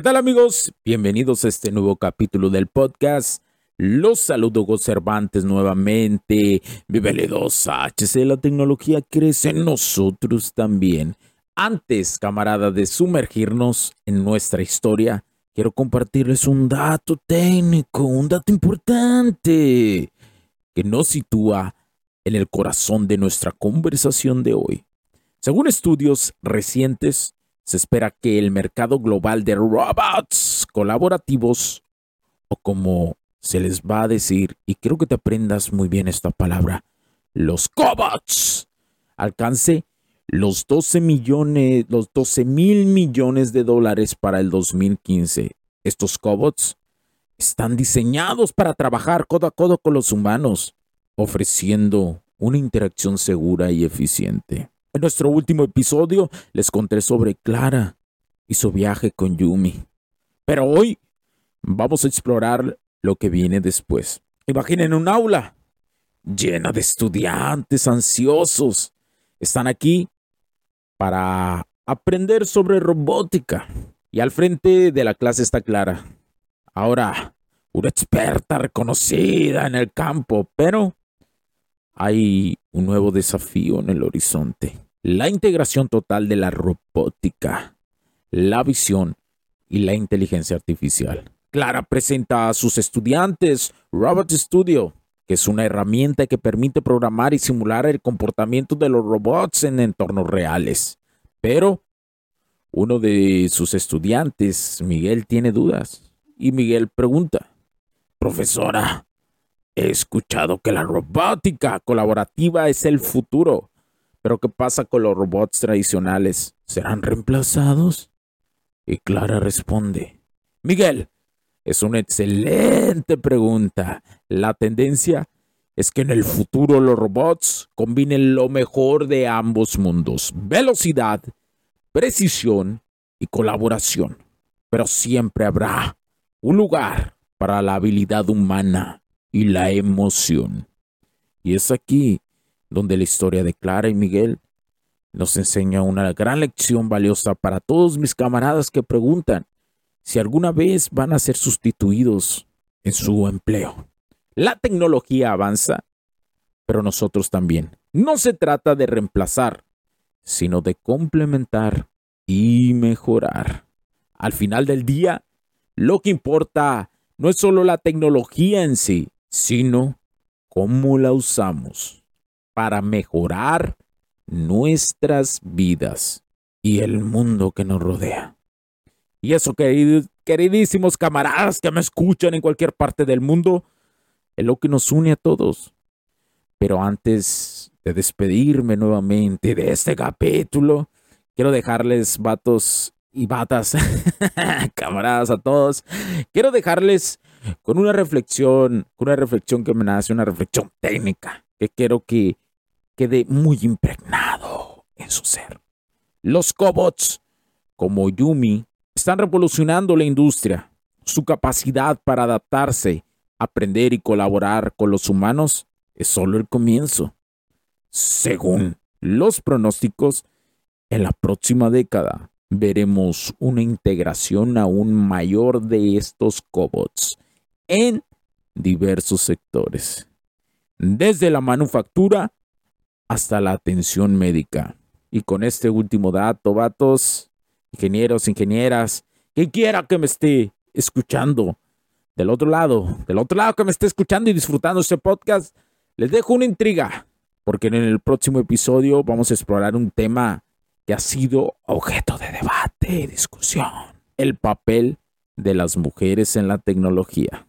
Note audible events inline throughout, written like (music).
¿Qué tal amigos? Bienvenidos a este nuevo capítulo del podcast. Los saludo Go Cervantes nuevamente. Vive 2 HC, la tecnología crece en nosotros también. Antes, camarada, de sumergirnos en nuestra historia, quiero compartirles un dato técnico, un dato importante que nos sitúa en el corazón de nuestra conversación de hoy. Según estudios recientes, se espera que el mercado global de robots colaborativos, o como se les va a decir, y creo que te aprendas muy bien esta palabra, los cobots, alcance los 12 millones, los 12 mil millones de dólares para el 2015. Estos cobots están diseñados para trabajar codo a codo con los humanos, ofreciendo una interacción segura y eficiente. En nuestro último episodio les conté sobre Clara y su viaje con Yumi. Pero hoy vamos a explorar lo que viene después. Imaginen un aula llena de estudiantes ansiosos. Están aquí para aprender sobre robótica. Y al frente de la clase está Clara. Ahora, una experta reconocida en el campo, pero hay un nuevo desafío en el horizonte. La integración total de la robótica, la visión y la inteligencia artificial. Clara presenta a sus estudiantes Robot Studio, que es una herramienta que permite programar y simular el comportamiento de los robots en entornos reales. Pero uno de sus estudiantes, Miguel, tiene dudas. Y Miguel pregunta, Profesora, He escuchado que la robótica colaborativa es el futuro. Pero ¿qué pasa con los robots tradicionales? ¿Serán reemplazados? Y Clara responde, Miguel, es una excelente pregunta. La tendencia es que en el futuro los robots combinen lo mejor de ambos mundos, velocidad, precisión y colaboración. Pero siempre habrá un lugar para la habilidad humana y la emoción. Y es aquí donde la historia de Clara y Miguel nos enseña una gran lección valiosa para todos mis camaradas que preguntan si alguna vez van a ser sustituidos en su empleo. La tecnología avanza, pero nosotros también. No se trata de reemplazar, sino de complementar y mejorar. Al final del día, lo que importa no es solo la tecnología en sí, sino cómo la usamos para mejorar nuestras vidas y el mundo que nos rodea. Y eso, queridísimos camaradas que me escuchan en cualquier parte del mundo, es lo que nos une a todos. Pero antes de despedirme nuevamente de este capítulo, quiero dejarles, vatos y batas, (laughs) camaradas a todos, quiero dejarles con una reflexión, con una reflexión que me nace, una reflexión técnica, que quiero que quede muy impregnado en su ser. Los cobots, como Yumi, están revolucionando la industria. Su capacidad para adaptarse, aprender y colaborar con los humanos es solo el comienzo. Según los pronósticos, en la próxima década veremos una integración aún mayor de estos cobots en diversos sectores, desde la manufactura hasta la atención médica. Y con este último dato, vatos, ingenieros, ingenieras, quien quiera que me esté escuchando del otro lado, del otro lado que me esté escuchando y disfrutando este podcast, les dejo una intriga, porque en el próximo episodio vamos a explorar un tema que ha sido objeto de debate y discusión, el papel de las mujeres en la tecnología.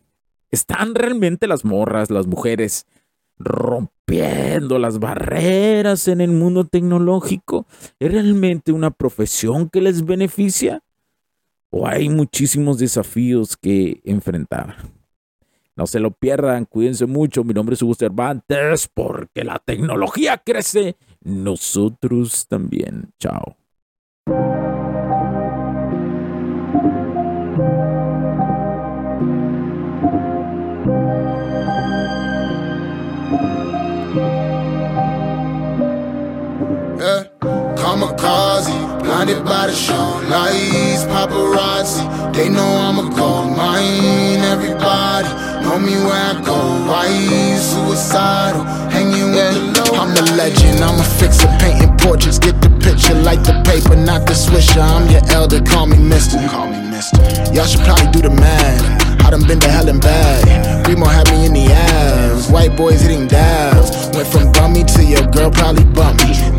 ¿Están realmente las morras, las mujeres, rompiendo las barreras en el mundo tecnológico? ¿Es realmente una profesión que les beneficia? ¿O hay muchísimos desafíos que enfrentar? No se lo pierdan, cuídense mucho. Mi nombre es Hugo Cervantes, porque la tecnología crece, nosotros también. Chao. Blinded by the lights, paparazzi. They know I'm a gold mine. Everybody know me where I go. Suicidal, hanging with the low. I'm a legend. I'm a fixer, painting portraits. Get the picture, like the paper, not the swisher. I'm your elder, call me Mister. Call me Mister. Y'all should probably do the math. I done been to hell and back. Remo had me in the ass. White boys hitting dabs. Went from bummy to your girl probably bummy.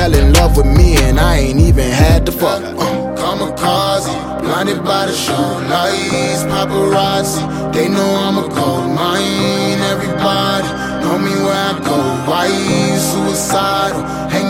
fell in love with me and I ain't even had to fuck. Uh, kamikaze, blinded by the show lights, paparazzi. They know I'm a gold mine. Everybody know me where I go. Why suicidal, hanging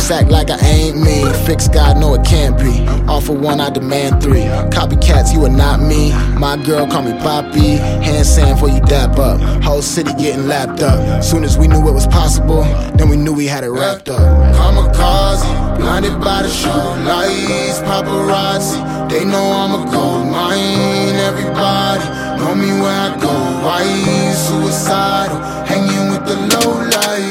act like I ain't me. Fix God, no it can't be. Offer one, I demand three. Copycats, you are not me. My girl call me Poppy. Hand sand for you dap up. Whole city getting lapped up. Soon as we knew it was possible, then we knew we had it wrapped up. Kamikaze, blinded by the show lights, paparazzi. They know I'm a gold mine. Everybody know me where I go. Why suicidal, hanging with the low light.